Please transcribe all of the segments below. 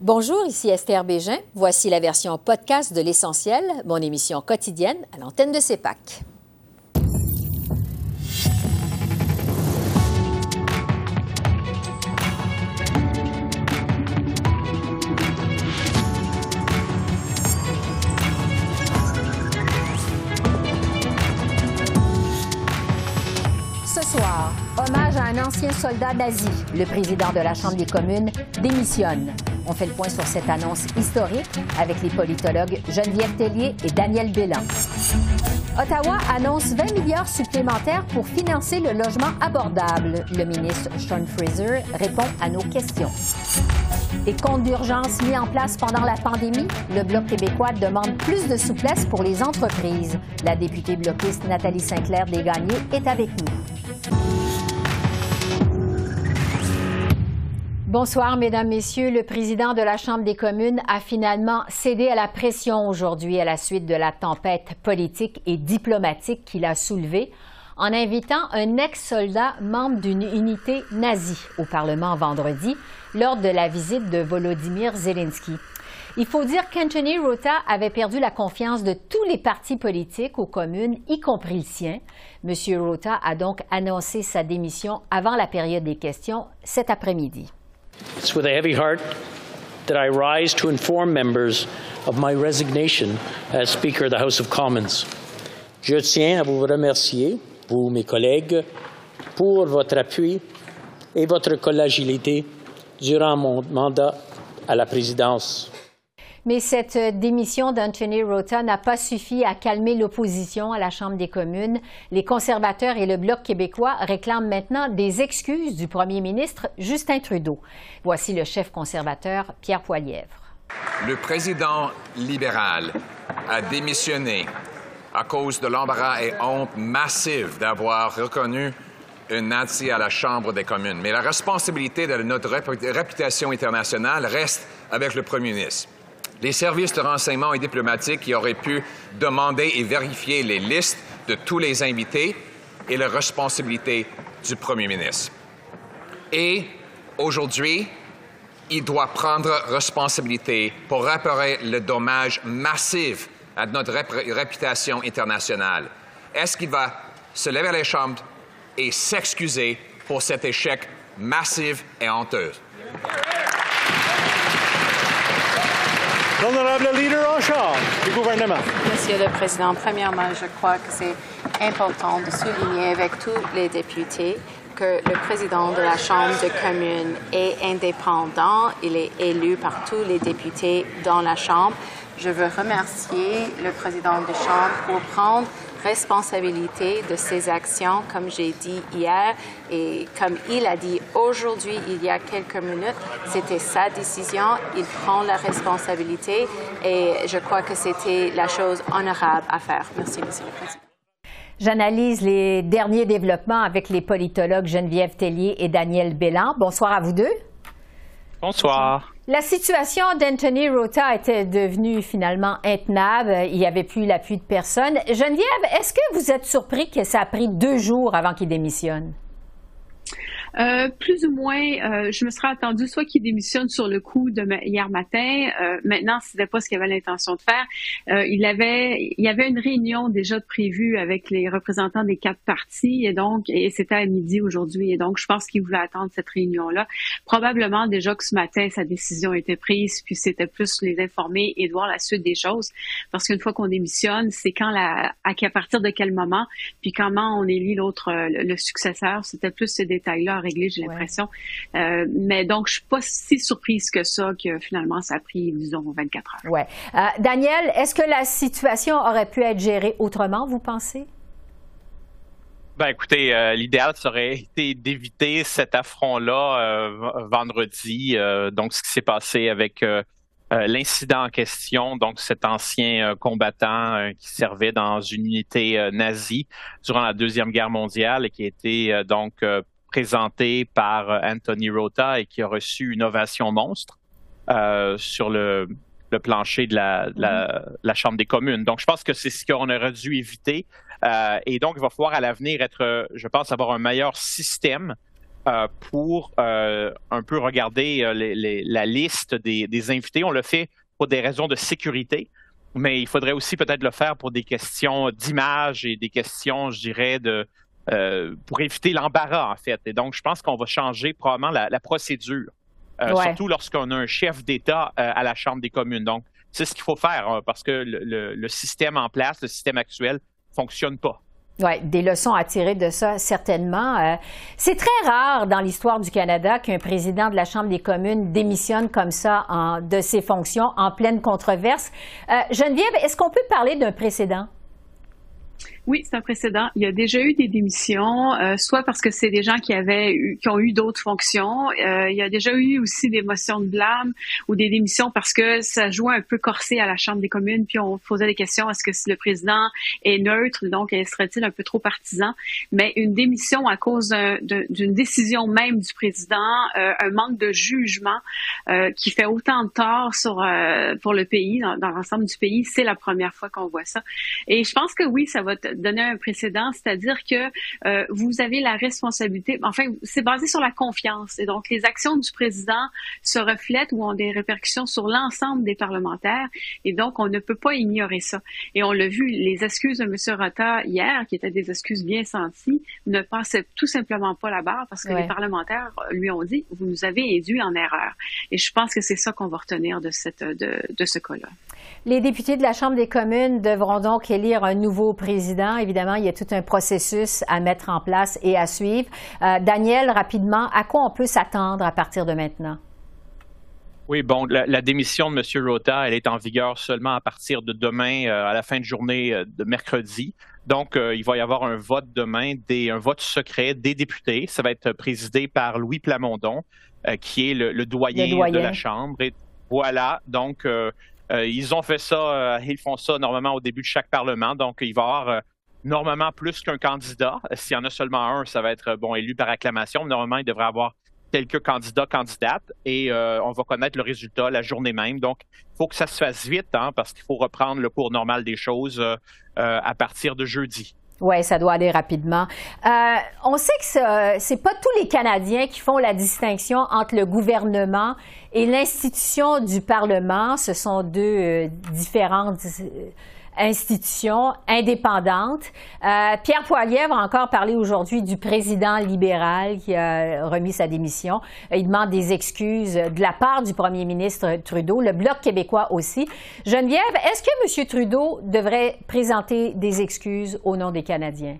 Bonjour, ici Esther Bégin. Voici la version podcast de L'Essentiel, mon émission quotidienne à l'antenne de CEPAC. Ce soir, hommage à un ancien soldat nazi. Le président de la Chambre des communes démissionne. On fait le point sur cette annonce historique avec les politologues Geneviève Tellier et Daniel Bélan. Ottawa annonce 20 milliards supplémentaires pour financer le logement abordable. Le ministre Sean Fraser répond à nos questions. Et comptes d'urgence mis en place pendant la pandémie, le Bloc québécois demande plus de souplesse pour les entreprises. La députée bloquiste Nathalie Sinclair Desgagnés est avec nous. Bonsoir, Mesdames, Messieurs. Le président de la Chambre des communes a finalement cédé à la pression aujourd'hui à la suite de la tempête politique et diplomatique qu'il a soulevée en invitant un ex-soldat membre d'une unité nazie au Parlement vendredi lors de la visite de Volodymyr Zelensky. Il faut dire qu'Anthony Rota avait perdu la confiance de tous les partis politiques aux communes, y compris le sien. M. Rota a donc annoncé sa démission avant la période des questions cet après-midi. It's with a heavy heart that I rise to inform members of my resignation as Speaker of the House of Commons. Je tiens à vous remercier, vous, mes collègues, pour votre appui et votre collégialité durant mon mandat à la présidence. Mais cette démission d'Anthony Rota n'a pas suffi à calmer l'opposition à la Chambre des communes. Les conservateurs et le Bloc québécois réclament maintenant des excuses du premier ministre Justin Trudeau. Voici le chef conservateur Pierre Poilièvre. Le président libéral a démissionné à cause de l'embarras et honte massive d'avoir reconnu un nazi à la Chambre des communes. Mais la responsabilité de notre réputation internationale reste avec le premier ministre les services de renseignement et diplomatiques qui auraient pu demander et vérifier les listes de tous les invités et la responsabilité du Premier ministre. Et aujourd'hui, il doit prendre responsabilité pour réparer le dommage massif à notre réputation internationale. Est-ce qu'il va se lever les chambres et s'excuser pour cet échec massif et honteux? Monsieur le Président, premièrement, je crois que c'est important de souligner avec tous les députés que le président de la Chambre de communes est indépendant. Il est élu par tous les députés dans la Chambre. Je veux remercier le président de Chambre pour prendre responsabilité de ses actions, comme j'ai dit hier et comme il a dit aujourd'hui, il y a quelques minutes. C'était sa décision. Il prend la responsabilité et je crois que c'était la chose honorable à faire. Merci, Monsieur le Président. J'analyse les derniers développements avec les politologues Geneviève Tellier et Daniel Bélan. Bonsoir à vous deux. Bonsoir. La situation d'Anthony Rota était devenue finalement intenable. Il n'y avait plus l'appui de personne. Geneviève, est-ce que vous êtes surpris que ça a pris deux jours avant qu'il démissionne? Euh, plus ou moins, euh, je me serais attendu soit qu'il démissionne sur le coup de hier matin. Euh, maintenant, c'était pas ce qu'il avait l'intention de faire. Il avait, il y avait une réunion déjà prévue avec les représentants des quatre partis et donc, et c'était à midi aujourd'hui. Et donc, je pense qu'il voulait attendre cette réunion-là. Probablement déjà que ce matin, sa décision était prise, puis c'était plus les informer et de voir la suite des choses. Parce qu'une fois qu'on démissionne, c'est quand la, à, partir de quel moment, puis comment on élit l'autre, le, le successeur. C'était plus ces détails-là réglé, j'ai l'impression. Euh, mais donc, je suis pas si surprise que ça que finalement, ça a pris, disons, 24 heures. Ouais. Euh, Daniel, est-ce que la situation aurait pu être gérée autrement, vous pensez? Ben, écoutez, euh, l'idéal serait été d'éviter cet affront-là vendredi. donc, ce qui s'est passé avec l'incident en question, donc cet ancien combattant qui servait dans une unité nazie durant la deuxième guerre mondiale et qui était donc présenté par euh, Anthony Rota et qui a reçu une ovation monstre euh, sur le, plancher de la, la, Chambre des communes. Donc, je pense que c'est ce qu'on aurait dû éviter. Euh, et donc, il va falloir à l'avenir être, je pense, avoir un meilleur système pour un peu regarder la liste des, invités. On le fait pour des raisons de sécurité, mais il faudrait aussi peut-être le faire pour des questions d'image et des questions, je dirais, de pour éviter l'embarras en fait. Et donc, je pense qu'on va changer probablement la, procédure, surtout lorsqu'on a un chef d'État à la Chambre des communes. Donc, c'est ce qu'il faut faire hein, parce que le, système en place, le système actuel, fonctionne pas. Oui, des leçons à tirer de ça, certainement. Euh, c'est très rare dans l'histoire du Canada qu'un président de la Chambre des communes démissionne comme ça en, de ses fonctions en pleine controverse. Euh, Geneviève, est-ce qu'on peut parler d'un précédent? Oui, c'est un précédent. Il y a déjà eu des démissions, euh, soit parce que c'est des gens qui avaient eu, qui ont eu d'autres fonctions. Euh, il y a déjà eu aussi des motions de blâme ou des démissions parce que ça jouait un peu corsé à la Chambre des communes, puis on posait des questions est-ce que le président est neutre, donc serait-il un peu trop partisan? Mais une démission à cause d'une décision même du président, euh, un manque de jugement qui fait autant de tort sur pour le pays, dans l'ensemble du pays, c'est la première fois qu'on voit ça. Et je pense que oui, ça va donner un précédent, c'est-à-dire que euh, vous avez la responsabilité, enfin, c'est basé sur la confiance. Et donc, les actions du président se reflètent ou ont des répercussions sur l'ensemble des parlementaires. Et donc, on ne peut pas ignorer ça. Et on l'a vu, les excuses de M. Rota hier, qui étaient des excuses bien senties, ne passaient tout simplement pas la barre parce que les parlementaires lui ont dit, vous nous avez induit en erreur. Et je pense que c'est ça qu'on va retenir de, cette, de, de ce cas-là. Les députés de la Chambre des communes devront donc élire un nouveau président. Évidemment, il y a tout un processus à mettre en place et à suivre. Euh, Daniel, rapidement, à quoi on peut s'attendre à partir de maintenant? Oui, bon, la, démission de M. Rota, elle est en vigueur seulement à partir de demain, euh, à la fin de journée euh, de mercredi. Donc, il va y avoir un vote demain, des, un vote secret des députés. Ça va être présidé par Louis Plamondon, qui est le, doyen, de la Chambre. Et voilà, donc euh, ils ont fait ça, euh, ils font ça normalement au début de chaque Parlement, donc il va y avoir euh, normalement plus qu'un candidat. S'il y en a seulement un, ça va être bon élu par acclamation. Normalement, il devrait avoir quelques candidats, candidates, et on va connaître le résultat la journée même. Donc, il faut que ça se fasse vite, hein, parce qu'il faut reprendre le cours normal des choses à partir de jeudi. Oui, ça doit aller rapidement. Euh, on sait que ce n'est pas tous les Canadiens qui font la distinction entre le gouvernement et l'institution du Parlement. Ce sont deux euh, différentes euh, institution indépendante. Euh, Pierre Poilievre a encore parlé aujourd'hui du président libéral qui a remis sa démission. Il demande des excuses de la part du premier ministre Trudeau, le Bloc québécois aussi. Geneviève, est-ce que M. Trudeau devrait présenter des excuses au nom des Canadiens?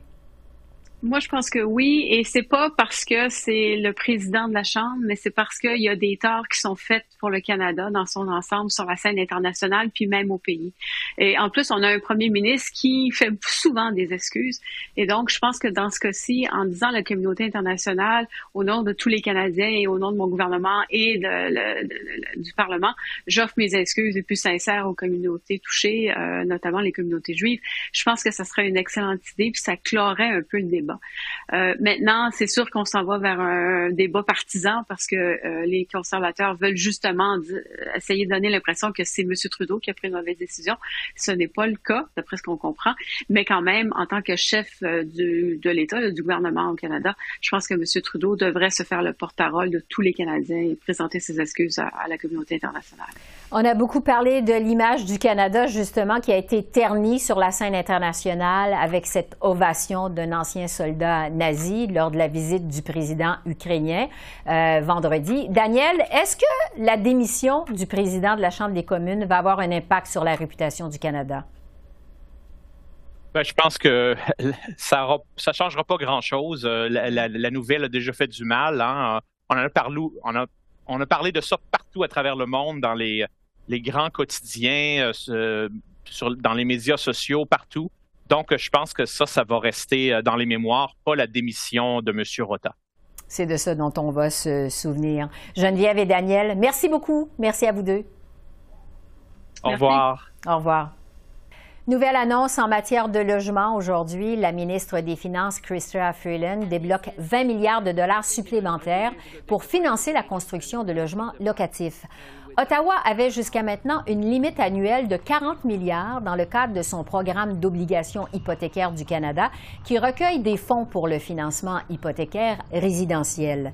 Moi, je pense que oui, et c'est pas parce que c'est le président de la Chambre, mais c'est parce qu'il y a des torts qui sont faits pour le Canada dans son ensemble sur la scène internationale, puis même au pays. Et en plus, on a un premier ministre qui fait souvent des excuses. Et donc, je pense que dans ce cas-ci, en disant la communauté internationale, au nom de tous les Canadiens et au nom de mon gouvernement et du Parlement, j'offre mes excuses les plus sincères aux communautés touchées, euh, notamment les communautés juives. Je pense que ça serait une excellente idée, puis ça clorait un peu le débat. Euh, maintenant, c'est sûr qu'on s'en va vers un débat partisan parce que euh, les conservateurs veulent justement essayer de donner l'impression que c'est M. Trudeau qui a pris une mauvaise décision. Ce n'est pas le cas, d'après ce qu'on comprend. Mais quand même, en tant que chef euh, de l'État, du gouvernement au Canada, je pense que M. Trudeau devrait se faire le porte-parole de tous les Canadiens et présenter ses excuses à la communauté internationale. On a beaucoup parlé de l'image du Canada, justement, qui a été ternie sur la scène internationale avec cette ovation d'un ancien soldats nazis lors de la visite du président ukrainien euh, vendredi. Daniel, est-ce que la démission du président de la Chambre des communes va avoir un impact sur la réputation du Canada? Ben, je pense que ça ne changera pas grand-chose. Euh, la, nouvelle a déjà fait du mal. Hein. On, a parlé, on a parlé de ça partout à travers le monde, dans les, les grands quotidiens, euh, sur, dans les médias sociaux, partout. Donc, je pense que ça, ça va rester euh, dans les mémoires, pas la démission de M. Rota. C'est de ça dont on va se souvenir. Geneviève et Daniel, merci beaucoup. Merci à vous deux. Au revoir. Au revoir. Nouvelle annonce en matière de logement aujourd'hui. La ministre des Finances, Chrystia Freeland, débloque 20 milliards de dollars supplémentaires pour financer la construction de logements locatifs. Ottawa avait jusqu'à maintenant une limite annuelle de 40 milliards dans le cadre de son programme d'obligations hypothécaires du Canada qui recueille des fonds pour le financement hypothécaire résidentiel.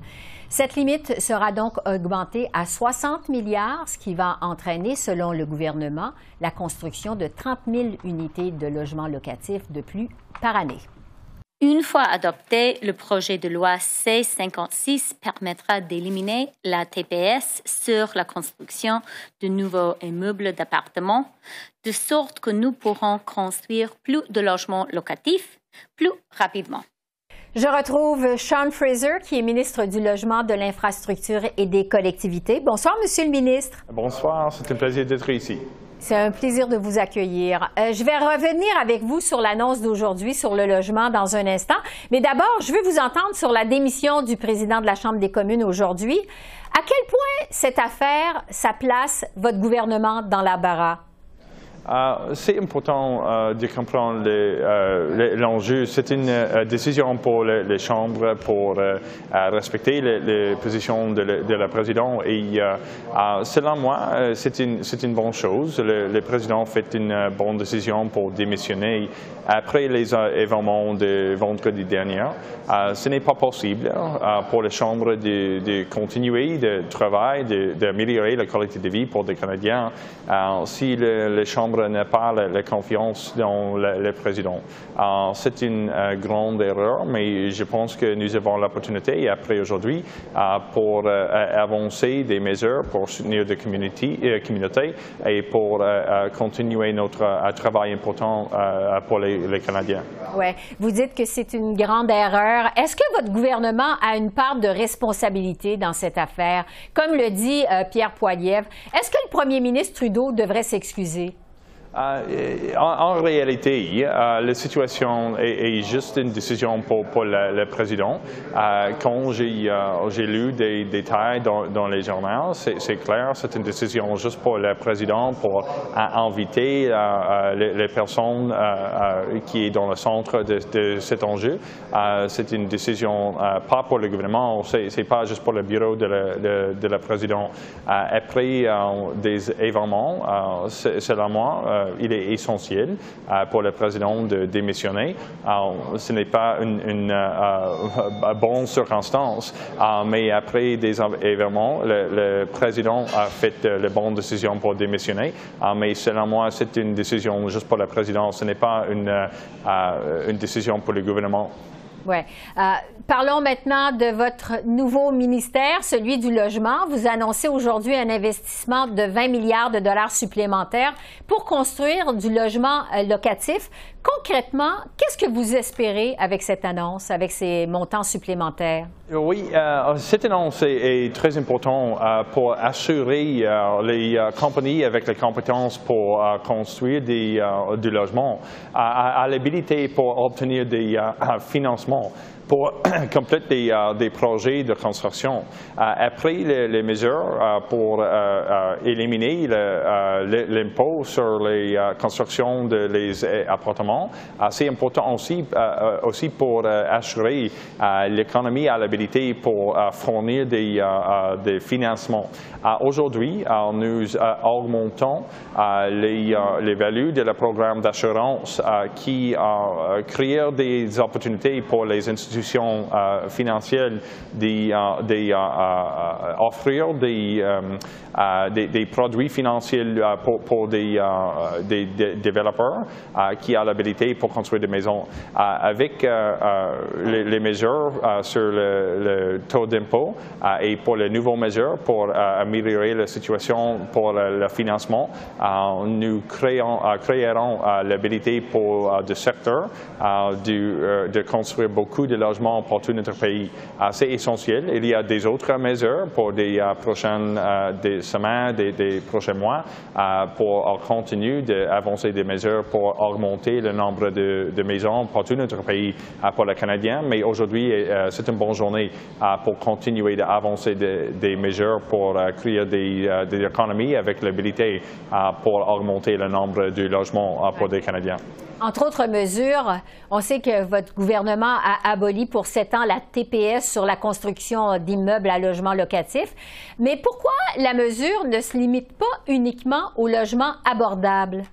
Cette limite sera donc augmentée à 60 milliards, ce qui va entraîner, selon le gouvernement, la construction de 30 000 unités de logements locatifs de plus par année. Une fois adopté, le projet de loi C-56 permettra d'éliminer la TPS sur la construction de nouveaux immeubles d'appartements, de sorte que nous pourrons construire plus de logements locatifs plus rapidement. Je retrouve Sean Fraser, qui est ministre du Logement, de l'Infrastructure et des Collectivités. Bonsoir, Monsieur le ministre. Bonsoir, c'est un plaisir d'être ici. C'est un plaisir de vous accueillir. Euh, je vais revenir avec vous sur l'annonce d'aujourd'hui sur le logement dans un instant. Mais d'abord, je veux vous entendre sur la démission du président de la Chambre des communes aujourd'hui. À quel point cette affaire, ça place votre gouvernement dans la barre? Euh, c'est important euh, de comprendre euh, l'enjeu. C'est une décision pour les, chambres pour respecter les, positions de, la présidente. Et selon moi, c'est une, bonne chose. Le, président fait une bonne décision pour démissionner après les événements de vendredi dernier. ce n'est pas possible pour les chambres de, continuer de travailler, d'améliorer la qualité de vie pour les Canadiens si les chambres n'a pas la, confiance dans le, président. Euh, c'est une euh, grande erreur, mais je pense que nous avons l'opportunité, après aujourd'hui, euh, pour avancer des mesures pour soutenir des communautés, et pour continuer notre travail important pour les, les Canadiens. Oui, vous dites que c'est une grande erreur. Est-ce que votre gouvernement a une part de responsabilité dans cette affaire? Comme le dit Pierre Poilievre, est-ce que le premier ministre Trudeau devrait s'excuser? Euh, en, réalité, euh, la situation est, juste une décision pour, le, président. Euh, quand j'ai lu des détails dans, les journaux, c'est clair, c'est une décision juste pour le président pour inviter les, personnes qui sont dans le centre de, cet enjeu. c'est une décision pas pour le gouvernement, c'est pas juste pour le bureau de la, de, la présidente. après des événements, selon moi, il est essentiel euh, pour le président de démissionner. ce n'est pas une, euh, bonne circonstance, mais après des événements, le, président a fait la bonne décision pour démissionner. mais selon moi, c'est une décision juste pour le président. Ce n'est pas une décision pour le gouvernement. Oui. Euh, parlons maintenant de votre nouveau ministère, celui du logement. Vous annoncez aujourd'hui un investissement de 20 milliards de dollars supplémentaires pour construire du logement euh, locatif. Concrètement, qu'est-ce que vous espérez avec cette annonce, avec ces montants supplémentaires? Oui, euh, cette annonce est, très importante pour assurer les compagnies avec les compétences pour construire du logement à l'habilité pour obtenir des financements moment pour compléter euh, des, projets de construction. Euh, après les, mesures euh, pour éliminer l'impôt sur les constructions de les appartements, c'est important aussi, aussi pour assurer l'économie à l'habilité pour fournir des, des financements. Aujourd'hui, nous augmentons les, les values de le programme d'assurance qui crée des opportunités pour les institutions euh, financières d'offrir des, des, produits financiers pour, pour des, des, développeurs qui ont l'habilité pour construire des maisons. avec les, mesures sur le, taux d'impôt et pour les nouvelles mesures pour améliorer la situation pour le, financement, nous créons, créerons l'habilité pour le secteur de construire beaucoup de logements pour tout notre pays. Euh, c'est essentiel. Il y a des autres mesures pour les euh, prochaines des semaines, des, prochains mois, pour continuer d'avancer des mesures pour augmenter le nombre de, maisons pour tout notre pays pour les Canadiens. Mais aujourd'hui, c'est une bonne journée pour continuer d'avancer des mesures pour créer des, des, économies avec l'habilité pour augmenter le nombre de logements pour des Canadiens. Entre autres mesures, on sait que votre gouvernement a aboli pour sept ans la TPS sur la construction d'immeubles à logement locatif. Mais pourquoi la mesure ne se limite pas uniquement aux logements abordables?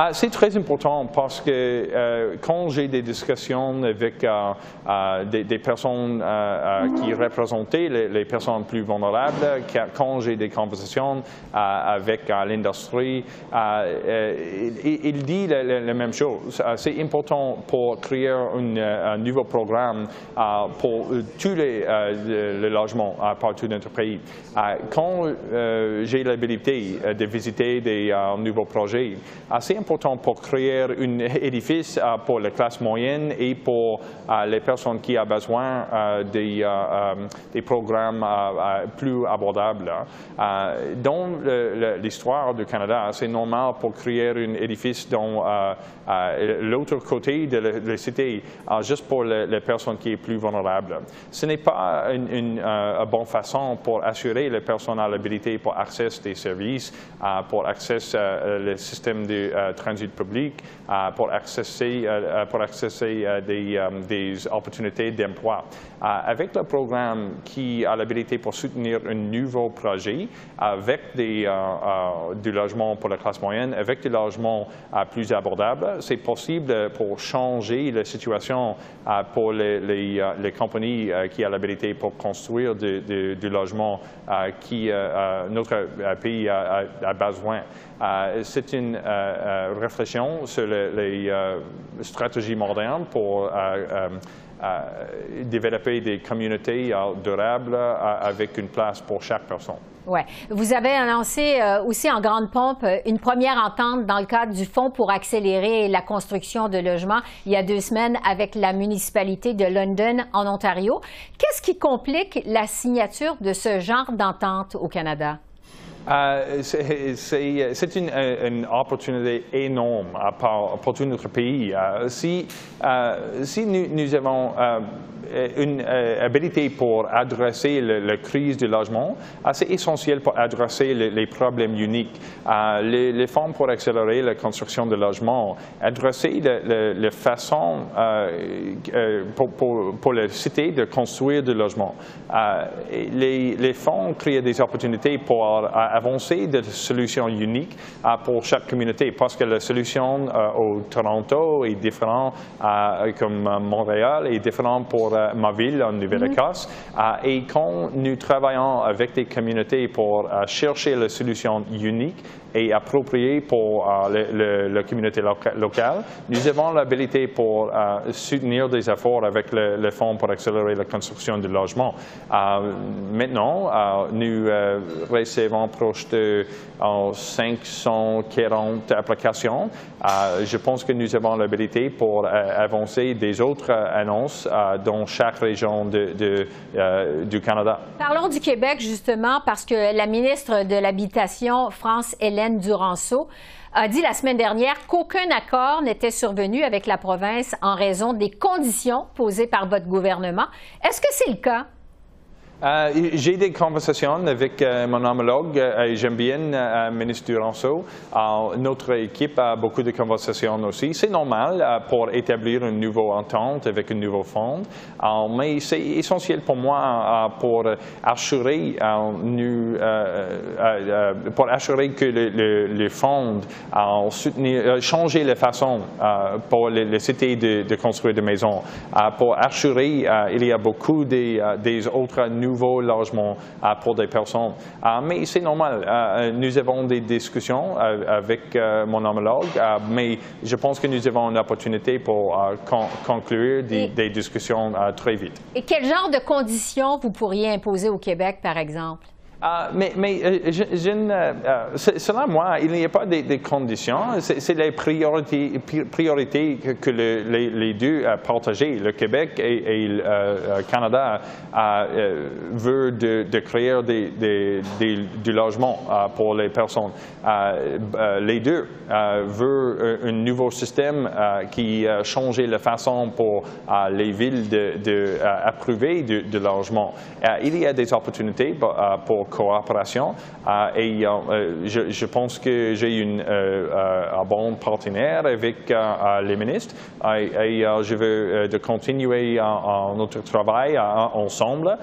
Ah, c'est très important parce que euh, quand j'ai des discussions avec euh, euh, des, personnes qui représentent les, personnes plus vulnérables, quand j'ai des conversations avec l'industrie, il, dit la, même chose. c'est important pour créer un nouveau programme pour tous les, logements partout dans notre pays. quand j'ai l'habilité de visiter des nouveaux projets, c'est important important pour créer un édifice euh, pour les classes moyennes et pour euh, les personnes qui ont besoin euh, des, des, programmes plus abordables. dans l'histoire du Canada, c'est normal pour créer un édifice dans l'autre côté de la, cité, juste pour les, personnes qui sont plus vulnérables. Ce n'est pas une, bonne façon pour assurer les personnes à l'habilité pour accès des services, pour accès au système de transit public euh, pour accéder, euh, euh, pour accéder des, des opportunités d'emploi. avec le programme qui a l'habilité pour soutenir un nouveau projet avec des, du logement pour la classe moyenne, avec des logements plus abordables, c'est possible pour changer la situation pour les, les, compagnies qui ont l'habilité pour construire du, logement qui notre pays a besoin. C'est une réflexion sur les, euh, stratégies modernes pour euh, euh, développer des communautés durables avec une place pour chaque personne. Ouais. Vous avez annoncé aussi en grande pompe une première entente dans le cadre du Fonds pour accélérer la construction de logements il y a deux semaines avec la municipalité de London en Ontario. Qu'est-ce qui complique la signature de ce genre d'entente au Canada? Euh, c'est une, opportunité énorme pour, tout notre pays. Euh, si, euh, si nous, avons une habilité pour adresser la crise du logement, c'est essentiel pour adresser les, problèmes uniques. les, fonds pour accélérer la construction de logements, adresser la, façon pour, pour, pour, la cité de construire des logements. les, les fonds créent des opportunités pour avancer des solutions uniques euh, pour chaque communauté parce que la solution euh, au Toronto est différente euh, comme Montréal est différente pour ma ville en Nouvelle-Écosse. Mm-hmm. et quand nous travaillons avec des communautés pour chercher la solution unique, et approprié pour euh, la communauté locale. Nous avons l'habilité pour euh, soutenir des efforts avec le, Fonds pour accélérer la construction de logements. Euh, maintenant, nous recevons proche de 540 applications. je pense que nous avons l'habilité pour avancer des autres annonces dans chaque région de, du Canada. Parlons du Québec, justement, parce que la ministre de l'Habitation, France Hélène Duranceau, a dit la semaine dernière qu'aucun accord n'était survenu avec la province en raison des conditions posées par votre gouvernement. Est-ce que c'est le cas? Euh, j'ai des conversations avec euh, mon homologue euh, j'aime bien le ministre Duranceau. notre équipe a beaucoup de conversations aussi. C'est normal pour établir une nouvelle entente avec un nouveau fonds, mais c'est essentiel pour moi pour assurer, pour assurer que le, fonds soutenir, changer la façon pour les, cités de, construire des maisons, pour assurer il y a beaucoup des autres nouveaux nouveaux logements euh, pour des personnes. Euh, mais c'est normal. Euh, nous avons des discussions avec mon homologue, mais je pense que nous avons une opportunité pour conclure des, des discussions très vite. Et quel genre de conditions vous pourriez imposer au Québec, par exemple? Ah, mais, euh, euh, euh, selon moi, il n'y a pas des, conditions. C'est les priorités, que, les, deux partagés, le Québec et, le Canada, veulent de, créer du logement pour les personnes. les deux veulent un nouveau système qui change la façon pour les villes d'approuver de, de, logement. il y a des opportunités pour coopération. Euh, et euh, euh, je, pense que j'ai un bon partenaire avec les ministres et, je veux continuer notre travail ensemble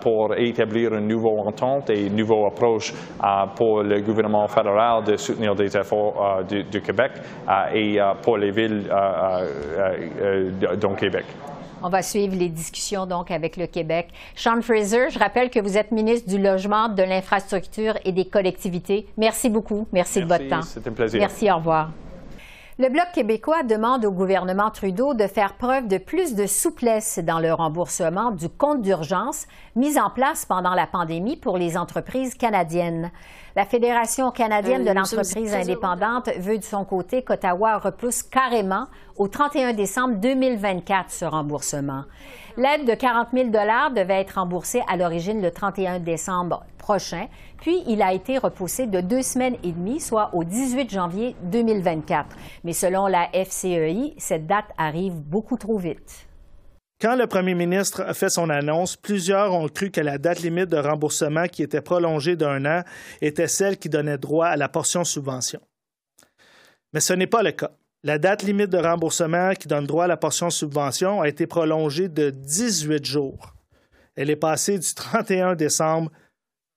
pour établir une nouvelle entente et une nouvelle approche pour le gouvernement fédéral de soutenir des efforts du, du, Québec et pour les villes dans Québec. On va suivre les discussions donc avec le Québec. Sean Fraser, je rappelle que vous êtes ministre du Logement, de l'Infrastructure et des Collectivités. Merci beaucoup. Merci, de votre temps. C'était un plaisir. Merci, au revoir. Le Bloc québécois demande au gouvernement Trudeau de faire preuve de plus de souplesse dans le remboursement du compte d'urgence mis en place pendant la pandémie pour les entreprises canadiennes. La Fédération canadienne de euh, l'entreprise indépendante veut de son côté qu'Ottawa repousse carrément au 31 décembre 2024 ce remboursement. L'aide de 40 000 devait être remboursée à l'origine le 31 décembre prochain, puis il a été repoussé de deux semaines et demie, soit au 18 janvier 2024. Mais selon la FCEI, cette date arrive beaucoup trop vite. Quand le premier ministre a fait son annonce, plusieurs ont cru que la date limite de remboursement qui était prolongée d'un an était celle qui donnait droit à la portion subvention. Mais ce n'est pas le cas. La date limite de remboursement qui donne droit à la portion subvention a été prolongée de 18 jours. Elle est passée du 31 décembre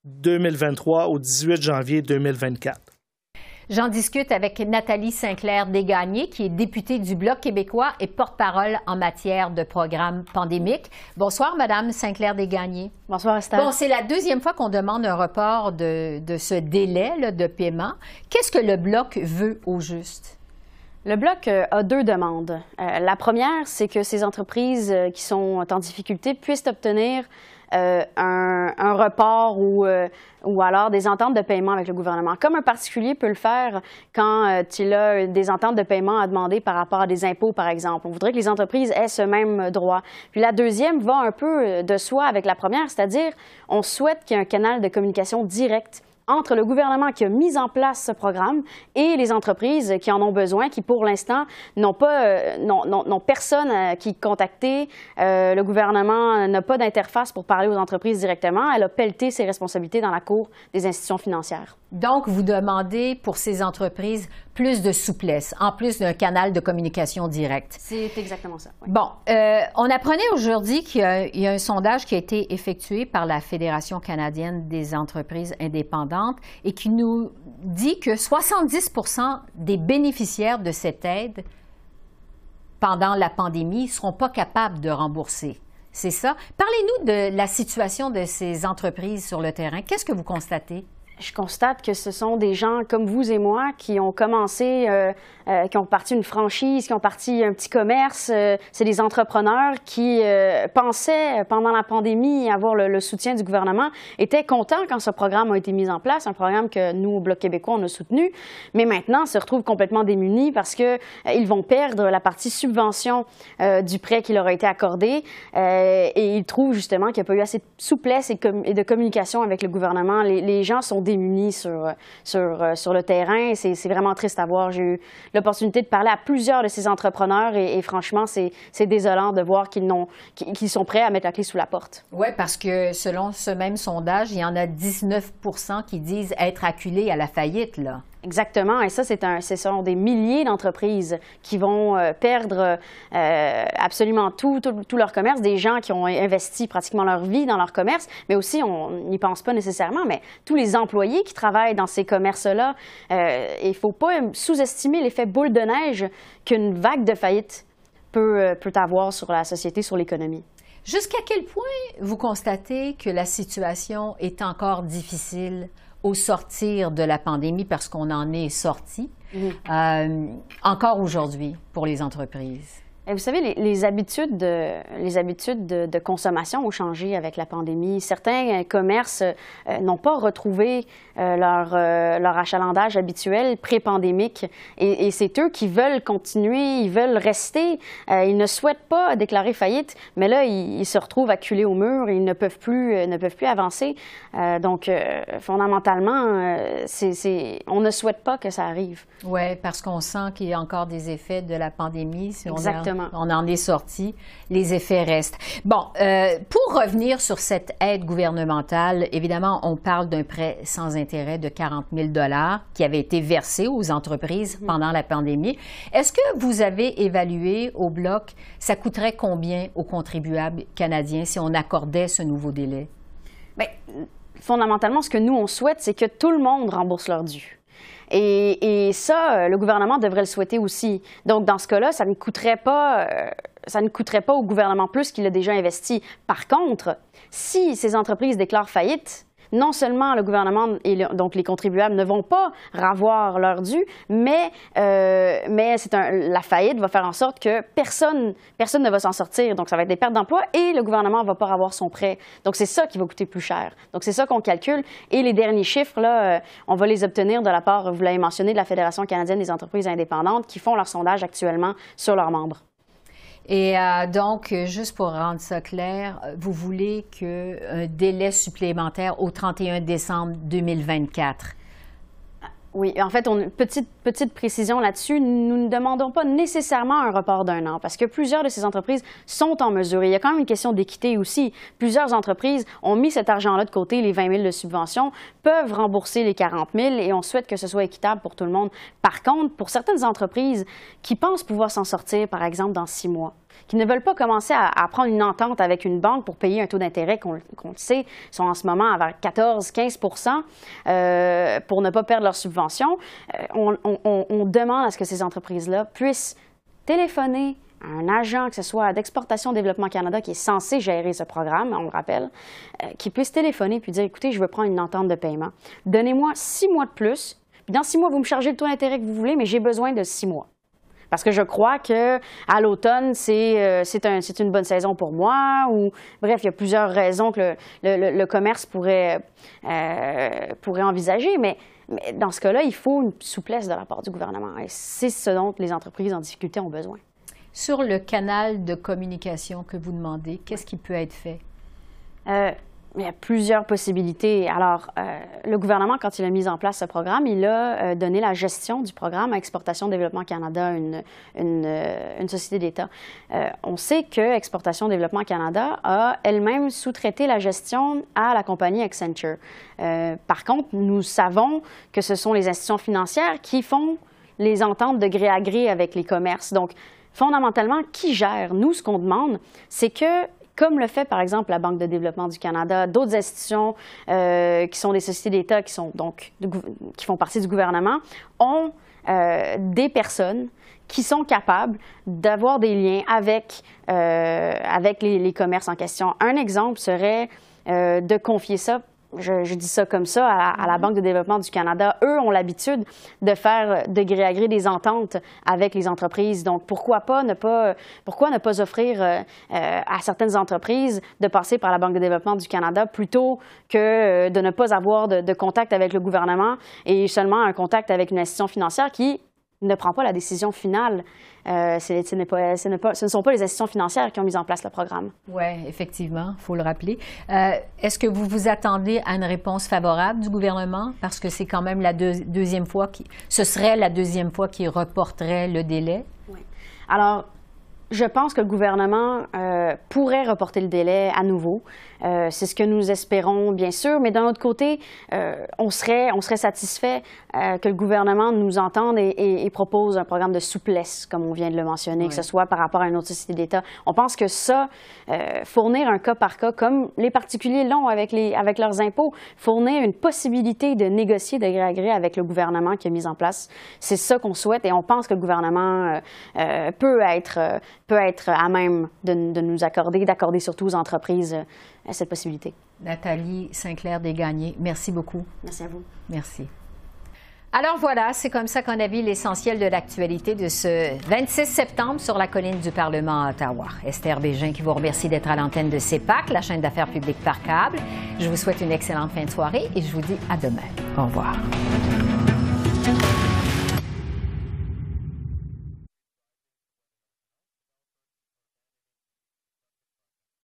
2023 au 18 janvier 2024. J'en discute avec Nathalie Sinclair-Desgagnés, qui est députée du Bloc québécois et porte-parole en matière de programme pandémique. Bonsoir, Madame Sinclair-Desgagnés. Bonsoir, Esther. Bon, c'est la deuxième fois qu'on demande un report de, ce délai de paiement. Qu'est-ce que le Bloc veut au juste? Le Bloc euh, a deux demandes. Euh, la première, c'est que ces entreprises euh, qui sont en difficulté puissent obtenir un, report ou ou alors des ententes de paiement avec le gouvernement, comme un particulier peut le faire quand il a des ententes de paiement à demander par rapport à des impôts, par exemple. On voudrait que les entreprises aient ce même droit. Puis la deuxième va un peu de soi avec la première, c'est-à-dire on souhaite qu'il y ait un canal de communication direct entre le gouvernement qui a mis en place ce programme et les entreprises qui en ont besoin, qui pour l'instant n'ont pas, euh, n'ont personne euh, qui contacter. Euh, le gouvernement n'a pas d'interface pour parler aux entreprises directement. Elle a pelleté ses responsabilités dans la cour des institutions financières. Donc, vous demandez pour ces entreprises plus de souplesse, en plus d'un canal de communication direct. C'est exactement ça. Bon, euh, on apprenait aujourd'hui qu'il y, a un sondage qui a été effectué par la Fédération canadienne des entreprises indépendantes et qui nous dit que 70 des bénéficiaires de cette aide pendant la pandémie ne seront pas capables de rembourser. C'est ça? Parlez-nous de la situation de ces entreprises sur le terrain. Qu'est-ce que vous constatez? Je constate que ce sont des gens comme vous et moi qui ont commencé, euh, euh, qui ont parti une franchise, qui ont parti un petit commerce. Euh, c'est des entrepreneurs qui pensaient pendant la pandémie avoir le, soutien du gouvernement, étaient contents quand ce programme a été mis en place, un programme que nous, au Bloc québécois, on a soutenu, mais maintenant se retrouvent complètement démunis parce que ils vont perdre la partie subvention du prêt qui leur a été accordé et ils trouvent justement qu'il n'y a pas eu assez de souplesse et, de communication avec le gouvernement. Les gens sont démunis sur, sur, euh, sur le terrain. C'est vraiment triste à voir. J'ai eu l'opportunité de parler à plusieurs de ces entrepreneurs et, franchement, c'est désolant de voir qu'ils qu'ils sont prêts à mettre la clé sous la porte. Oui, parce que selon ce même sondage, il y en a 19 qui disent être acculés à la faillite. Là. Exactement. Et ça, c'est un, ce sont des milliers d'entreprises qui vont euh, perdre euh, absolument tout, tout, leur commerce, des gens qui ont investi pratiquement leur vie dans leur commerce, mais aussi, on n'y pense pas nécessairement, mais tous les employés qui travaillent dans ces commerces-là. Euh, il ne faut pas sous-estimer l'effet boule de neige qu'une vague de faillite peut, peut avoir sur la société, sur l'économie. Jusqu'à quel point vous constatez que la situation est encore difficile au sortir de la pandémie, parce qu'on en est sorti, euh, encore aujourd'hui pour les entreprises? Vous savez, les, habitudes, de, les habitudes de, consommation ont changé avec la pandémie. Certains commerces euh, n'ont pas retrouvé euh, leur, euh, leur achalandage habituel pré-pandémique. Et, c'est eux qui veulent continuer, ils veulent rester. ils ne souhaitent pas déclarer faillite, mais là, ils, se retrouvent acculés au mur et ils ne peuvent plus, ne peuvent plus avancer. donc, fondamentalement, c'est, on ne souhaite pas que ça arrive. Oui, parce qu'on sent qu'il y a encore des effets de la pandémie. Si Exactement. On, en est sorti, les effets restent. Bon, euh, pour revenir sur cette aide gouvernementale, évidemment, on parle d'un prêt sans intérêt de 40 000 qui avait été versé aux entreprises mm-hmm. pendant la pandémie. Est-ce que vous avez évalué au bloc, ça coûterait combien aux contribuables canadiens si on accordait ce nouveau délai? Bien, fondamentalement, ce que nous, on souhaite, c'est que tout le monde rembourse leur dû. Et, ça, euh, le gouvernement devrait le souhaiter aussi. Donc, dans ce cas-là, ça ne coûterait pas, euh, ça ne coûterait pas au gouvernement plus qu'il a déjà investi. Par contre, si ces entreprises déclarent faillite, non seulement le gouvernement et donc les contribuables ne vont pas ravoir leur dû, mais, euh, mais c'est la faillite va faire en sorte que personne, personne ne va s'en sortir. Donc, ça va être des pertes d'emploi et le gouvernement ne va pas avoir son prêt. Donc, c'est ça qui va coûter plus cher. Donc, c'est ça qu'on calcule. Et les derniers chiffres, là, euh, on va les obtenir de la part, vous l'avez mentionné, de la Fédération canadienne des entreprises indépendantes qui font leur sondage actuellement sur leurs membres. Et euh, donc, juste pour rendre ça clair, vous voulez qu'un délai supplémentaire au 31 décembre 2024. Oui, en fait, on, petite, petite précision là-dessus, nous ne demandons pas nécessairement un report d'un an parce que plusieurs de ces entreprises sont en mesure. il y a quand même une question d'équité aussi. Plusieurs entreprises ont mis cet argent-là de côté, les 20 000 de subvention, peuvent rembourser les 40 000 et on souhaite que ce soit équitable pour tout le monde. Par contre, pour certaines entreprises qui pensent pouvoir s'en sortir, par exemple, dans six mois, qui ne veulent pas commencer à, prendre une entente avec une banque pour payer un taux d'intérêt qu'on le sait sont en ce moment à 14-15 euh, pour ne pas perdre leur subvention. Euh, on, demande à ce que ces entreprises-là puissent téléphoner à un agent, que ce soit d'Exportation Développement Canada, qui est censé gérer ce programme, on le rappelle, euh, qui puisse téléphoner puis dire, écoutez, je veux prendre une entente de paiement. Donnez-moi six mois de plus. Dans six mois, vous me chargez le taux d'intérêt que vous voulez, mais j'ai besoin de six mois. Parce que je crois que à l'automne, c'est euh, un, une bonne saison pour moi. Ou bref, il y a plusieurs raisons que le, le, commerce pourrait, euh, pourrait envisager. Mais, mais dans ce cas-là, il faut une souplesse de la part du gouvernement. Et c'est ce dont les entreprises en difficulté ont besoin. Sur le canal de communication que vous demandez, qu'est-ce qui peut être fait? Euh, il y a plusieurs possibilités. Alors, euh, le gouvernement, quand il a mis en place ce programme, il a euh, donné la gestion du programme à Exportation Développement Canada, une, euh, une société d'État. on sait que Exportation Développement Canada a elle-même sous-traité la gestion à la compagnie Accenture. par contre, nous savons que ce sont les institutions financières qui font les ententes de gré à gré avec les commerces. Donc, fondamentalement, qui gère? Nous, ce qu'on demande, c'est que comme le fait par exemple la Banque de développement du Canada, d'autres institutions euh, qui sont des sociétés d'État qui qui font partie du gouvernement, ont euh, des personnes qui sont capables d'avoir des liens avec, euh, avec les, commerces en question. Un exemple serait de confier ça je, dis ça comme ça, à, la Banque de développement du Canada, eux ont l'habitude de faire de gré à gré des ententes avec les entreprises. Donc, pourquoi pas ne pas, pourquoi ne pas offrir euh, euh, à certaines entreprises de passer par la Banque de développement du Canada plutôt que euh, de ne pas avoir de, de contact avec le gouvernement et seulement un contact avec une institution financière qui ne prend pas la décision finale. Euh, ce, ne sont pas les institutions financières qui ont mis en place le programme. Oui, effectivement, il faut le rappeler. Euh, est-ce que vous vous attendez à une réponse favorable du gouvernement? Parce que c'est quand même la deuxième fois, qui, ce serait la deuxième fois qu'il reporterait le délai. Oui. Alors, je pense que le gouvernement euh, pourrait reporter le délai à nouveau. Euh, c'est ce que nous espérons, bien sûr, mais d'un autre côté, euh, on, serait, on serait satisfait euh, que le gouvernement nous entende et, et, et, propose un programme de souplesse, comme on vient de le mentionner, que ce soit par rapport à une autre société d'État. On pense que ça, fournir un cas par cas, comme les particuliers l'ont avec, les, avec leurs impôts, fournir une possibilité de négocier de gré à gré avec le gouvernement qui a mis en place, c'est ça qu'on souhaite et on pense que le gouvernement peut, être, peut être à même de, de nous accorder, d'accorder surtout aux entreprises cette possibilité. Nathalie Sinclair Desgagnés, merci beaucoup. Merci à vous. Merci. Alors voilà, c'est comme ça qu'on a vu l'essentiel de l'actualité de ce 26 septembre sur la colline du Parlement à Ottawa. Esther Bégin qui vous remercie d'être à l'antenne de CEPAC, la chaîne d'affaires publiques par câble. Je vous souhaite une excellente fin de soirée et je vous dis à demain. Au revoir.